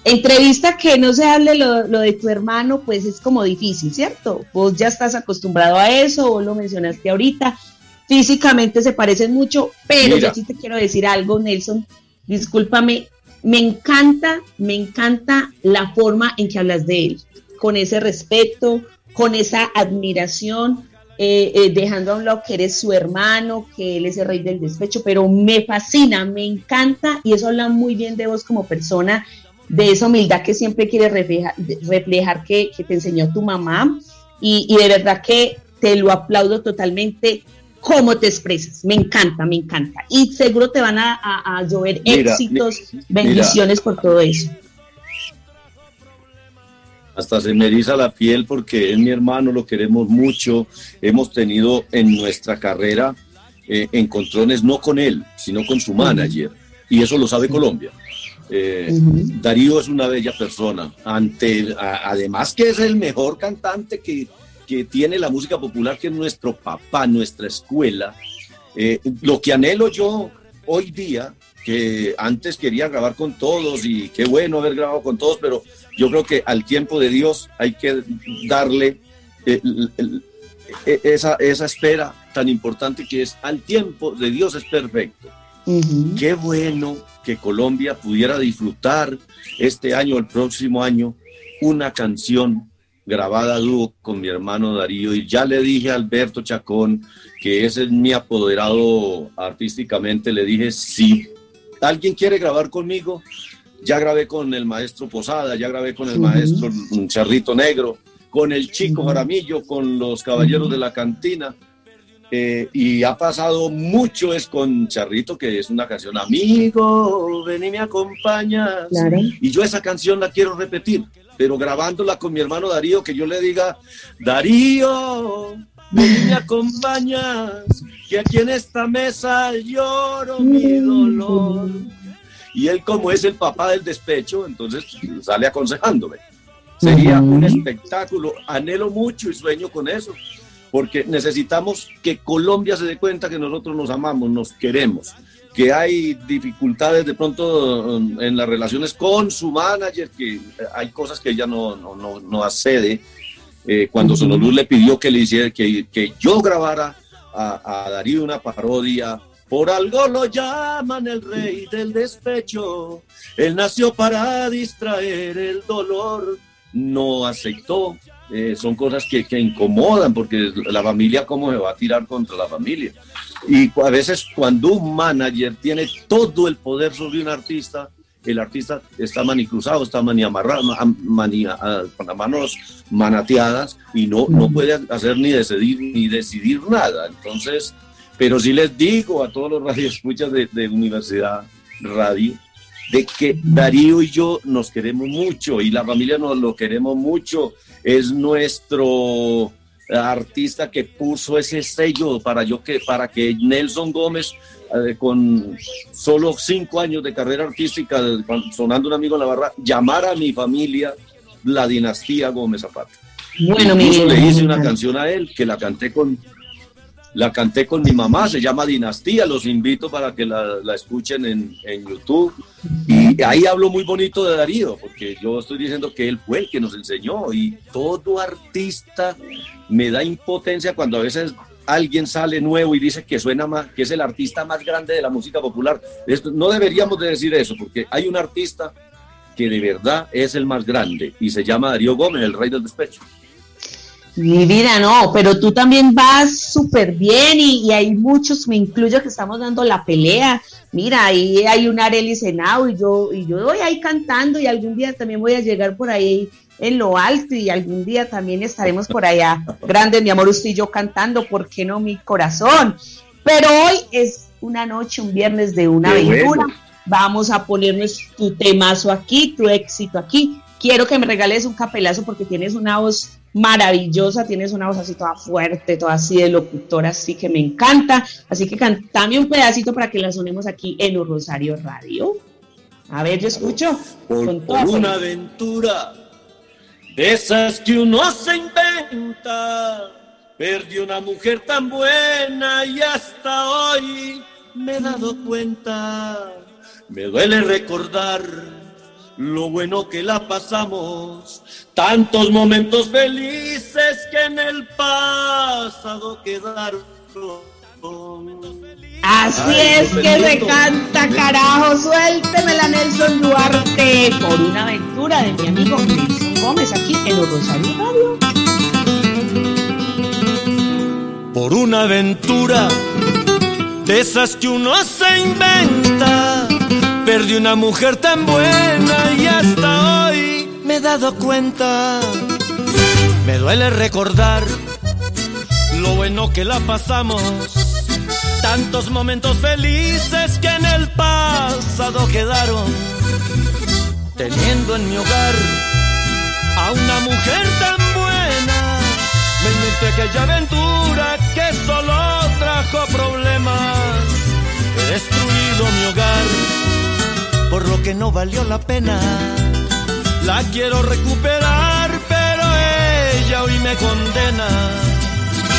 entrevista que no se hable lo, de tu hermano, pues es como difícil, ¿cierto? Vos ya estás acostumbrado a eso, vos lo mencionaste ahorita, físicamente se parecen mucho, pero yo sí te quiero decir algo, Nelson, discúlpame, me encanta, me encanta la forma en que hablas de él, con ese respeto, con esa admiración, eh, eh, dejando a un lado que eres su hermano, que él es el rey del despecho, pero me fascina, me encanta y eso habla muy bien de vos como persona, de esa humildad que siempre quieres reflejar, que, te enseñó tu mamá. Y, de verdad que te lo aplaudo totalmente cómo te expresas, me encanta, me encanta. Y seguro te van a, llover éxitos, bendiciones por todo eso hasta se me eriza la piel porque es mi hermano, lo queremos mucho. Hemos tenido en nuestra carrera eh, encontrones no con él, sino con su manager. Y eso lo sabe Colombia. Eh, Darío es una bella persona. Ante, además que es el mejor cantante que, que, tiene la música popular, que es nuestro papá, nuestra escuela. Eh, lo que anhelo yo hoy día que antes quería grabar con todos y qué bueno haber grabado con todos, pero yo creo que al tiempo de Dios hay que darle eh, e, esa, esa espera tan importante que es al tiempo de Dios es perfecto. Qué bueno que Colombia pudiera disfrutar este año, el próximo año, una canción grabada dúo con mi hermano Darío. Y ya le dije a Alberto Chacón, que ese es mi apoderado artísticamente, le dije, sí alguien quiere grabar conmigo, ya grabé con el maestro Posada, ya grabé con el maestro Charrito Negro, con el chico Jaramillo, con los caballeros de la cantina. Eh, y ha pasado mucho es con Charrito, que es una canción, amigo, ven y me acompañas. Y yo esa canción la quiero repetir, pero grabándola con mi hermano Darío, que yo le diga, Darío, ven y me acompañas, que aquí en esta mesa lloro mi dolor. Y él como es el papá del despecho, entonces sale aconsejándome. Sería un espectáculo, anhelo mucho y sueño con eso, porque necesitamos que Colombia se dé cuenta que nosotros nos amamos, nos queremos, que hay dificultades de pronto en las relaciones con su manager, que hay cosas que ella no, no, no, no accede. Eh, cuando Sonoluz le pidió que le hiciera, que, que yo grabara a, Darío una parodia. Por algo lo llaman el rey del despecho. Él nació para distraer el dolor. No aceptó. Eh, son cosas que, que, incomodan porque la familia, ¿cómo se va a tirar contra la familia? Y a veces cuando un manager tiene todo el poder sobre un artista, el artista está manicruzado, está mani amarrado, mani, con las manos manateadas y no, no puede hacer ni decidir, ni decidir nada. Entonces, pero sí les digo a todos los radioescuchas de, de Universidad Radio, de que Darío y yo nos queremos mucho y la familia nos lo queremos mucho. Es nuestro artista que puso ese sello para, yo que, para que Nelson Gómez, eh, con solo cinco años de carrera artística, sonando un amigo en la barra, llamara a mi familia la dinastía Gómez Zapata. Bueno, Incluso le hice una canción a él que la canté con la canté con mi mamá, se llama Dinastía, los invito para que la, escuchen en, en, YouTube. Y ahí hablo muy bonito de Darío, porque yo estoy diciendo que él fue el que nos enseñó y todo artista me da impotencia cuando a veces alguien sale nuevo y dice que suena más, que es el artista más grande de la música popular. No deberíamos de decir eso, porque hay un artista que de verdad es el más grande y se llama Darío Gómez, el rey del despecho. Mi vida, no, pero tú también vas súper bien y, hay muchos, me incluyo, que estamos dando la pelea. Mira, ahí hay un Arely Senado y yo, y yo voy ahí cantando y algún día también voy a llegar por ahí en lo alto y algún día también estaremos por allá. Grande, mi amor, usted y yo cantando, ¿por qué no mi corazón? Pero hoy es una noche, un viernes de una aventura. Vamos a ponernos tu temazo aquí, tu éxito aquí. Quiero que me regales un capelazo porque tienes una voz maravillosa, tienes una voz así toda fuerte, toda así de locutora, así que me encanta. Así que cantame un pedacito para que la sonemos aquí en un Rosario Radio. A ver, yo escucho. Por, una aventura de esas que uno se inventa. Perdí una mujer tan buena y hasta hoy me he dado cuenta. Me duele recordar lo bueno que la pasamos, tantos momentos felices que en el pasado quedaron. Así es que se canta, carajo, suéltemela Nelson Duarte por una aventura de mi amigo Nelson Gómez aquí en los Rosario Radio. Por una aventura de esas que uno se inventa Perdí una mujer tan buena y hasta hoy me he dado cuenta. Me duele recordar lo bueno que la pasamos. Tantos momentos felices que en el pasado quedaron. Teniendo en mi hogar a una mujer tan buena. Me inventé aquella aventura que solo trajo problemas. He destruido mi hogar por lo que no valió la pena. La quiero recuperar, pero ella hoy me condena.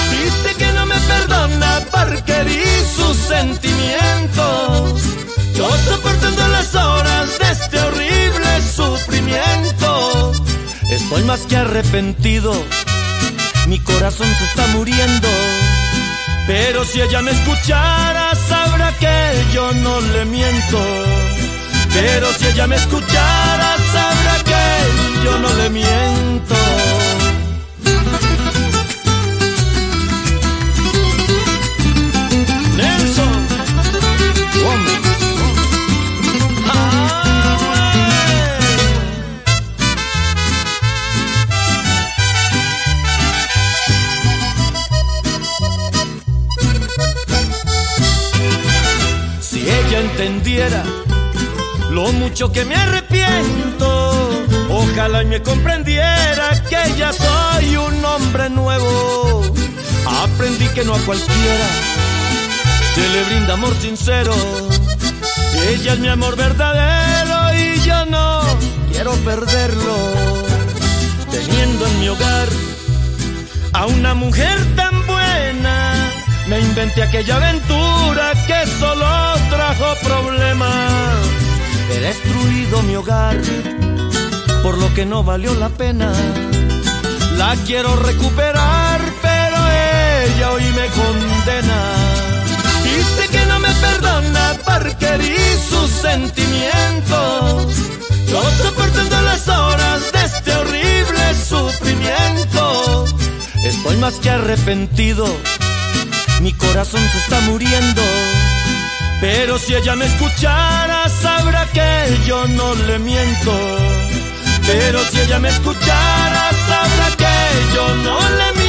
Dice que no me perdona porque di sus sentimientos. Yo soportando las horas de este horrible sufrimiento. Estoy más que arrepentido, mi corazón se está muriendo. Pero si ella me escuchara, sabrá que yo no le miento. Pero si ella me escuchara, sabrá que yo no le miento. Nelson Si ella entendiera lo mucho que me arrepiento. Ojalá me comprendiera que ya soy un hombre nuevo. Aprendí que no a cualquiera se le brinda amor sincero. Ella es mi amor verdadero y yo no quiero perderlo. Teniendo en mi hogar a una mujer tan buena, me inventé aquella aventura que solo trajo problemas He destruido mi hogar, por lo que no valió la pena. La quiero recuperar, pero ella hoy me condena. Dice que no me perdona porque herí sus sentimientos. Yo soportando las horas de este horrible sufrimiento. Estoy más que arrepentido, mi corazón se está muriendo Pero si ella me escuchara, sabrá que yo no le miento. Pero si ella me escuchara, sabrá que yo no le miento.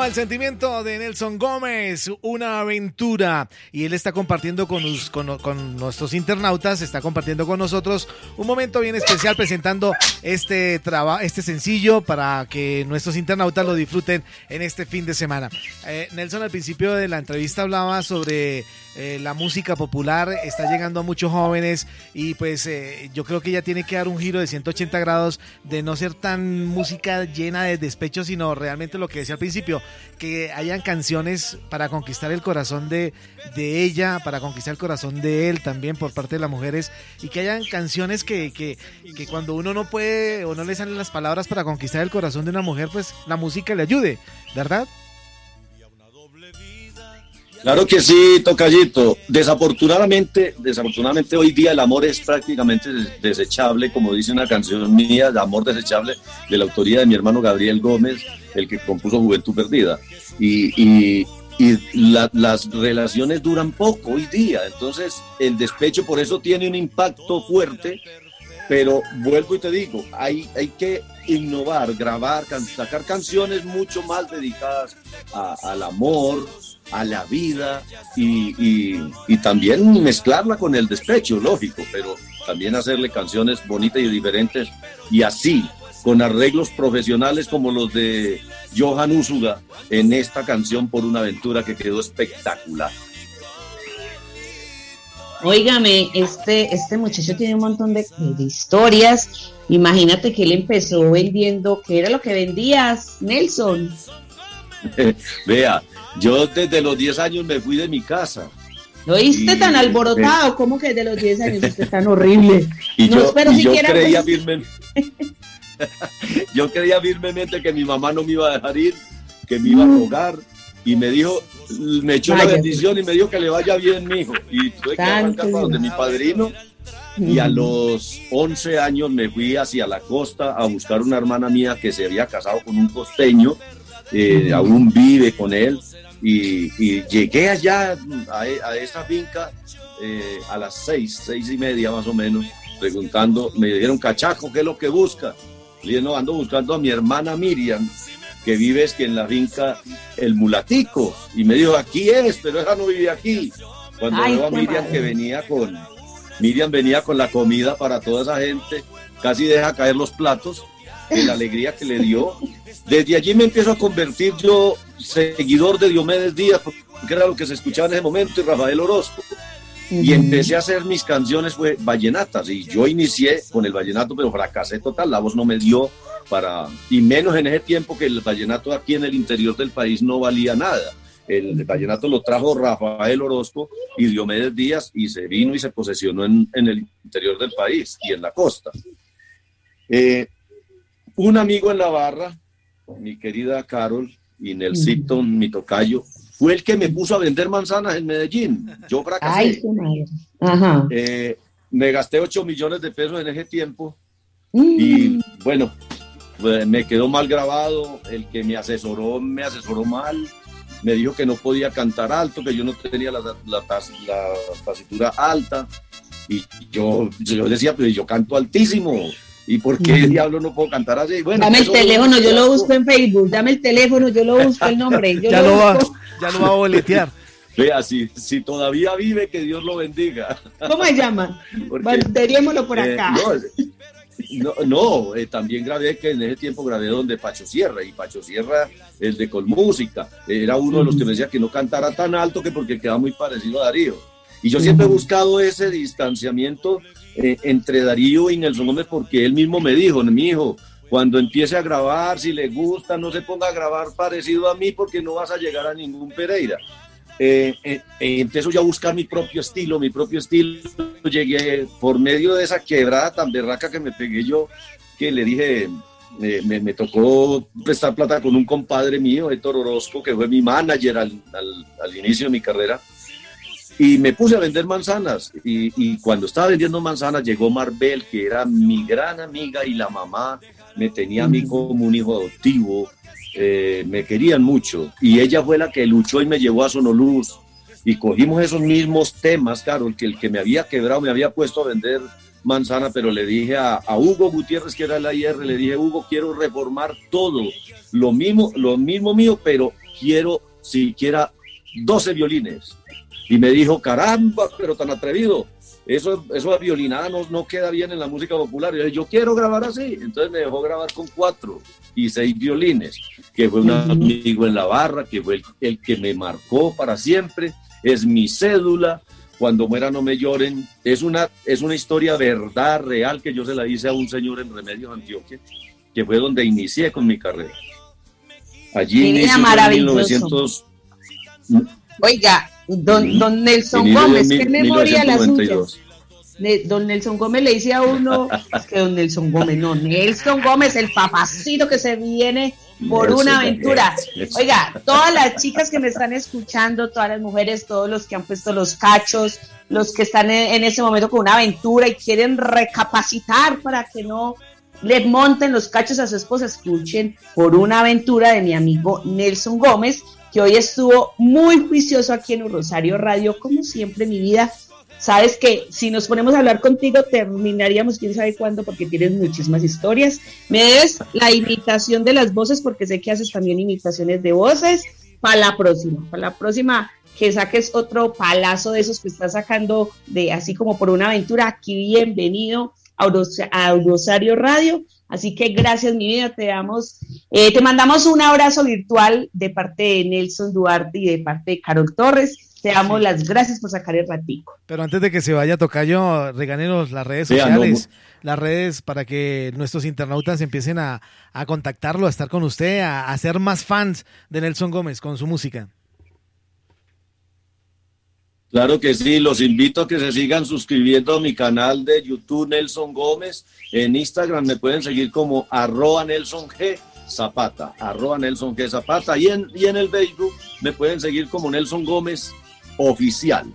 Estaba el sentimiento de Nelson Gómez, una aventura. Y él está compartiendo con, nuestros internautas, está compartiendo con nosotros un momento bien especial presentando este, este sencillo para que nuestros internautas lo disfruten en este fin de semana. Eh, Nelson al principio de la entrevista hablaba sobre eh, la música popular está llegando a muchos jóvenes y pues eh, yo creo que ya tiene que dar un giro de 180 grados de no ser tan música llena de despecho, sino realmente lo que decía al principio, que hayan canciones para conquistar el corazón de, de ella, para conquistar el corazón de él también por parte de las mujeres y que hayan canciones que, que, que cuando uno no puede o no le salen las palabras para conquistar el corazón de una mujer, pues la música le ayude, ¿verdad? Claro que sí, Tocayito. Desafortunadamente, desafortunadamente hoy día el amor es prácticamente desechable, como dice una canción mía, de amor desechable, de la autoría de mi hermano Gabriel Gómez, el que compuso Juventud Perdida. Y, las relaciones duran poco hoy día, entonces el despecho por eso tiene un impacto fuerte, pero vuelvo y te digo, hay, hay que innovar, grabar, sacar canciones mucho más dedicadas al amor, a la vida y, también mezclarla con el despecho, lógico, pero también hacerle canciones bonitas y diferentes y así, con arreglos profesionales como los de Johan Usuga en esta canción por una aventura que quedó espectacular. Óigame, este, este muchacho tiene un montón de, de, historias. Imagínate que él empezó vendiendo, ¿qué era lo que vendías, Nelson? (laughs) Vea, yo desde los 10 años me fui de mi casa. ¿Lo oíste tan alborotado? (laughs) ¿Cómo que desde los 10 años usted tan horrible? Y yo, creía firmemente, (laughs) yo creía firmemente que mi mamá no me iba a dejar ir, que me iba a rogar. Y me dijo, me echó la bendición y me dijo que le vaya bien, mi hijo. Y tuve que arrancar para donde mi padrino. Y a los 11 años me fui hacia la costa a buscar una hermana mía que se había casado con un costeño eh, aún vive con él. Y, llegué allá a, a esa finca eh, a las seis, seis y media más o menos, preguntando, me dijeron, cachaco, ¿qué es lo que busca? Le dije, no, ando buscando a mi hermana Miriam, que vive es que en la finca El Mulatico. Y me dijo, aquí es, pero ella no vive aquí. Cuando veo a Miriam que venía con, Miriam venía con la comida para toda esa gente, casi deja caer los platos de la alegría que le dio. Desde allí me empiezo a convertir yo seguidor de Diomedes Díaz, porque era lo que se escuchaba en ese momento, y Rafael Orozco. Y empecé a hacer mis canciones fue vallenatas y yo inicié con el vallenato pero fracasé total, la voz no me dio para y menos en ese tiempo que el vallenato aquí en el interior del país no valía nada. El vallenato lo trajo Rafael Orozco y Diomedes Díaz y se vino y se posesionó en, en el interior del país y en la costa. Eh, un amigo en la barra, mi querida Carol y Nelsito, mi tocayo, fue el que me puso a vender manzanas en Medellín. Yo fracasé. Eh, me gasté 8 millones de pesos en ese tiempo y mm. bueno, pues, me quedó mal grabado. El que me asesoró me asesoró mal. Me dijo que no podía cantar alto, que yo no tenía la, la, la, alta. Y yo, yo decía, pero yo canto altísimo. ¿Y por qué el diablo no puedo cantar así? Bueno, dame el teléfono, yo lo busco en Facebook. Dame el teléfono, yo lo busco el nombre. (laughs) ya, lo va, ya lo va a boletear. (laughs) Vea, si, si todavía vive, que Dios lo bendiga. ¿Cómo se llama? (laughs) Teníamoslo por eh, acá. No, no, eh, también grabé que en ese tiempo grabé donde Pacho Sierra, y Pacho Sierra, el de Colmúsica, era uno de los que me decía que no cantara tan alto que porque queda muy parecido a Darío. Y yo siempre he buscado ese distanciamiento eh, entre Darío y Nelson Gómez porque él mismo me dijo, mi hijo, cuando empiece a grabar, si le gusta, no se ponga a grabar parecido a mí porque no vas a llegar a ningún Pereira. Eh, eh, empiezo ya a buscar mi propio estilo, mi propio estilo. Llegué por medio de esa quebrada tan berraca que me pegué yo, que le dije, me, me, tocó prestar plata con un compadre mío, Héctor Orozco, que fue mi manager al, al, al inicio de mi carrera y me puse a vender manzanas. Y, cuando estaba vendiendo manzanas llegó Marbel, que era mi gran amiga y la mamá me tenía a mí como un hijo adoptivo. Eh, me querían mucho y ella fue la que luchó y me llevó a Sonoluz y cogimos esos mismos temas, claro, que el que me había quebrado me había puesto a vender manzana, pero le dije a, a, Hugo Gutiérrez, que era el IR, le dije, Hugo, quiero reformar todo, lo mismo, lo mismo mío, pero quiero siquiera 12 violines. Y me dijo, caramba, pero tan atrevido, eso, eso de violinada no, no queda bien en la música popular. Y yo, dije, yo quiero grabar así. Entonces me dejó grabar con cuatro y seis violines, que fue un amigo en la barra, que fue el, el que me marcó para siempre, es mi cédula, cuando muera no me lloren. Es una, es una historia verdad, real, que yo se la hice a un señor en Remedios Antioquia, que fue donde inicié con mi carrera. Allí inició en 1900... Oiga, don, don Nelson Gómez, qué memoria la suya. Don Nelson Gómez le dice a uno, (laughs) es que don Nelson Gómez, no, Nelson Gómez, el papacito que se viene por una aventura. Oiga, todas las chicas que me están escuchando, todas las mujeres, todos los que han puesto los cachos, los que están en, ese momento con una aventura y quieren recapacitar para que no le monten los cachos a su esposa, escuchen por una aventura de mi amigo Nelson Gómez, que hoy estuvo muy juicioso aquí en Rosario Radio, como siempre mi vida. Sabes que si nos ponemos a hablar contigo terminaríamos quién sabe cuándo porque tienes muchísimas historias. Me debes la imitación de las voces porque sé que haces también imitaciones de voces. Para la próxima, para la próxima que saques otro palazo de esos que estás sacando de así como por una aventura. Aquí bienvenido a Rosario Radio. Así que gracias, mi vida. Te damos, eh, te mandamos un abrazo virtual de parte de Nelson Duarte y de parte de Carol Torres. Te damos las gracias por sacar el ratico. Pero antes de que se vaya Tocayo, regálenos las redes sociales, las redes para que nuestros internautas empiecen a, a contactarlo, a estar con usted, a, a ser más fans de Nelson Gómez con su música. Claro que sí, los invito a que se sigan suscribiendo a mi canal de YouTube Nelson Gómez. En Instagram me pueden seguir como arroba Nelson G Zapata, arroba Nelson G Zapata. Y en, y en el Facebook me pueden seguir como Nelson Gómez Oficial.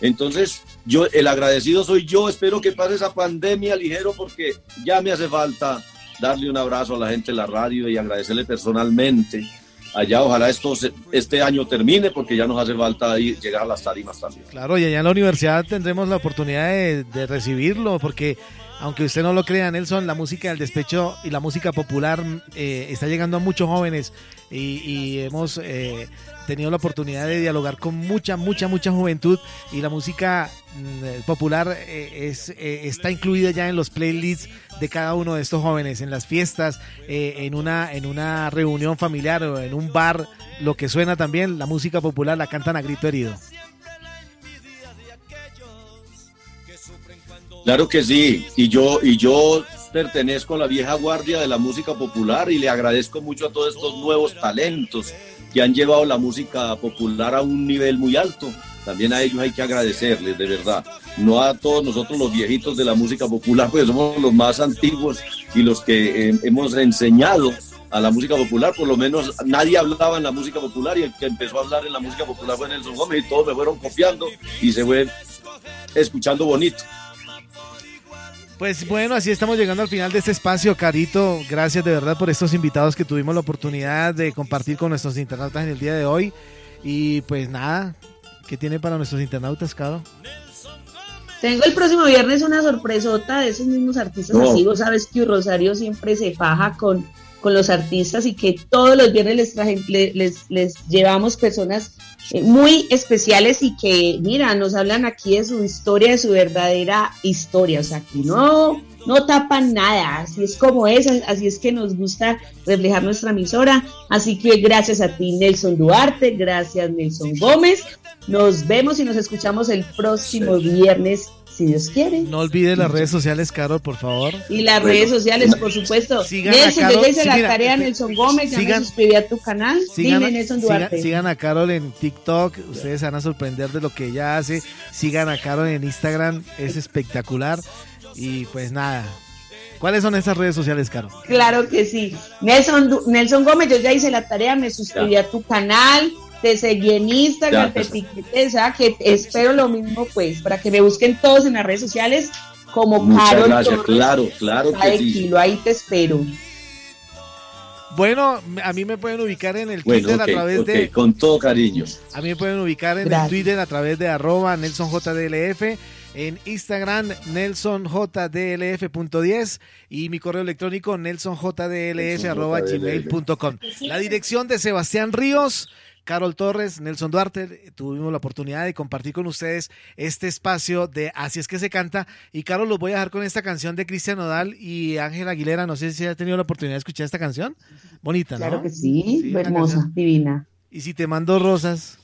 Entonces, yo, el agradecido soy yo. Espero que pase esa pandemia ligero porque ya me hace falta darle un abrazo a la gente de la radio y agradecerle personalmente allá ojalá esto este año termine porque ya nos hace falta ir, llegar a las tarimas también. Claro, y allá en la universidad tendremos la oportunidad de, recibirlo porque aunque usted no lo crea, Nelson, la música del despecho y la música popular eh, está llegando a muchos jóvenes y, hemos eh, tenido la oportunidad de dialogar con mucha, mucha, mucha juventud y la música mm, popular eh, es, eh, está incluida ya en los playlists de cada uno de estos jóvenes, en las fiestas, en, una, en una reunión familiar o en un bar, lo que suena también, la música popular la cantan a grito herido. Claro que sí, y yo, y yo pertenezco a la vieja guardia de la música popular y le agradezco mucho a todos estos nuevos talentos que han llevado la música popular a un nivel muy alto. También a ellos hay que agradecerles, de verdad. No a todos nosotros los viejitos de la música popular, porque somos los más antiguos y los que eh, hemos enseñado a la música popular, por lo menos nadie hablaba en la música popular y el que empezó a hablar en la música popular fue Nelson Gómez y todos me fueron copiando y se fue escuchando bonito. Pues bueno, así estamos llegando al final de este espacio, Carito. Gracias de verdad por estos invitados que tuvimos la oportunidad de compartir con nuestros internautas en el día de hoy. Y pues nada, ¿qué tiene para nuestros internautas, Caro? Tengo el próximo viernes una sorpresota de esos mismos artistas así. Vos sabes que Rosario siempre se faja con, con los artistas y que todos los viernes les, les, les llevamos personas eh, muy especiales y que, mira, nos hablan aquí de su historia, de su verdadera historia. O sea, que no, no tapan nada, así es como es, así es que nos gusta reflejar nuestra emisora. Así que gracias a ti, Nelson Duarte, gracias, Nelson Gómez. Nos vemos y nos escuchamos el próximo viernes si Dios quiere. No olvides las redes sociales, Carol, por favor. Y las redes sociales, por supuesto. Sigan Nelson, a Carol, la tarea Nelson Gómez, ya me a tu canal. Sigan, Dime, Nelson Duarte. Sigan, a Carol en TikTok, ustedes se van a sorprender de lo que ella hace. Sigan a Carol en Instagram, es espectacular. Y pues nada, ¿Cuáles son esas redes sociales, Carol? Claro que sí. Nelson, Nelson Gómez, yo ya hice la tarea, me suscribí a tu canal, te seguí en Instagram, te etiqueté, o sea, que espero lo mismo, pues, para que me busquen todos en las redes sociales como Muchas Carol gracias, claro, claro que sí. Kilo, ahí te espero. Bueno, a mí me pueden ubicar en el Twitter a través de... Con todo cariño. A mí me pueden ubicar en el Twitter a través de arroba NelsonJDLF, en Instagram nelsonjdlf.10 y mi correo electrónico nelsonjdlf.gmail.com. La dirección de Sebastián Ríos Carol Torres, Nelson Duarte, tuvimos la oportunidad de compartir con ustedes este espacio de Así es que se canta. Y Carol, los voy a dejar con esta canción de Cristian Nodal y Ángel Aguilera. No sé si ha tenido la oportunidad de escuchar esta canción. Bonita, ¿no? Claro que sí, hermosa, divina. Y si te mando rosas.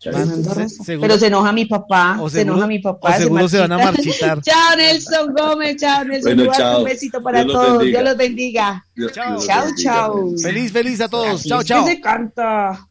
Pero se enoja mi papá, se enoja mi papá. seguro se, van a marchitar. (laughs) chao Nelson Gómez, chao Nelson Un besito para todos. Dios los bendiga. Chao, chao. Feliz, feliz a todos. Chao, chao. se canta.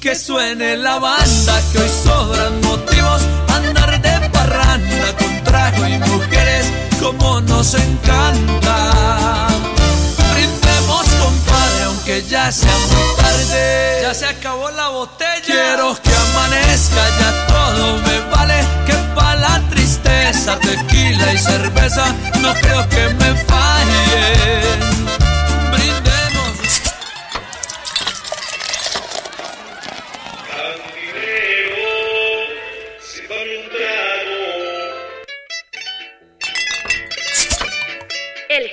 Que suene la banda, que hoy sobran motivos. Andar de parranda con trago y mujeres, como nos encanta. Brindemos, compadre, aunque que ya sea muy tarde. Ya se acabó la botella. Quiero que amanezca, ya todo me vale. Que pa' la tristeza, tequila y cerveza, no creo que me fallen.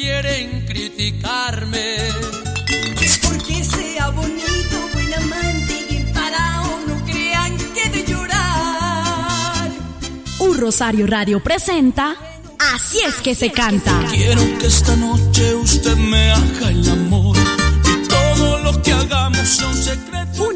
quieren criticarme. Porque sea bonito, buen amante y parado, no crean que de llorar. Un Rosario Radio presenta Así es que se canta. Quiero que esta noche usted me haga el amor. Y todo lo que hagamos sea un secreto.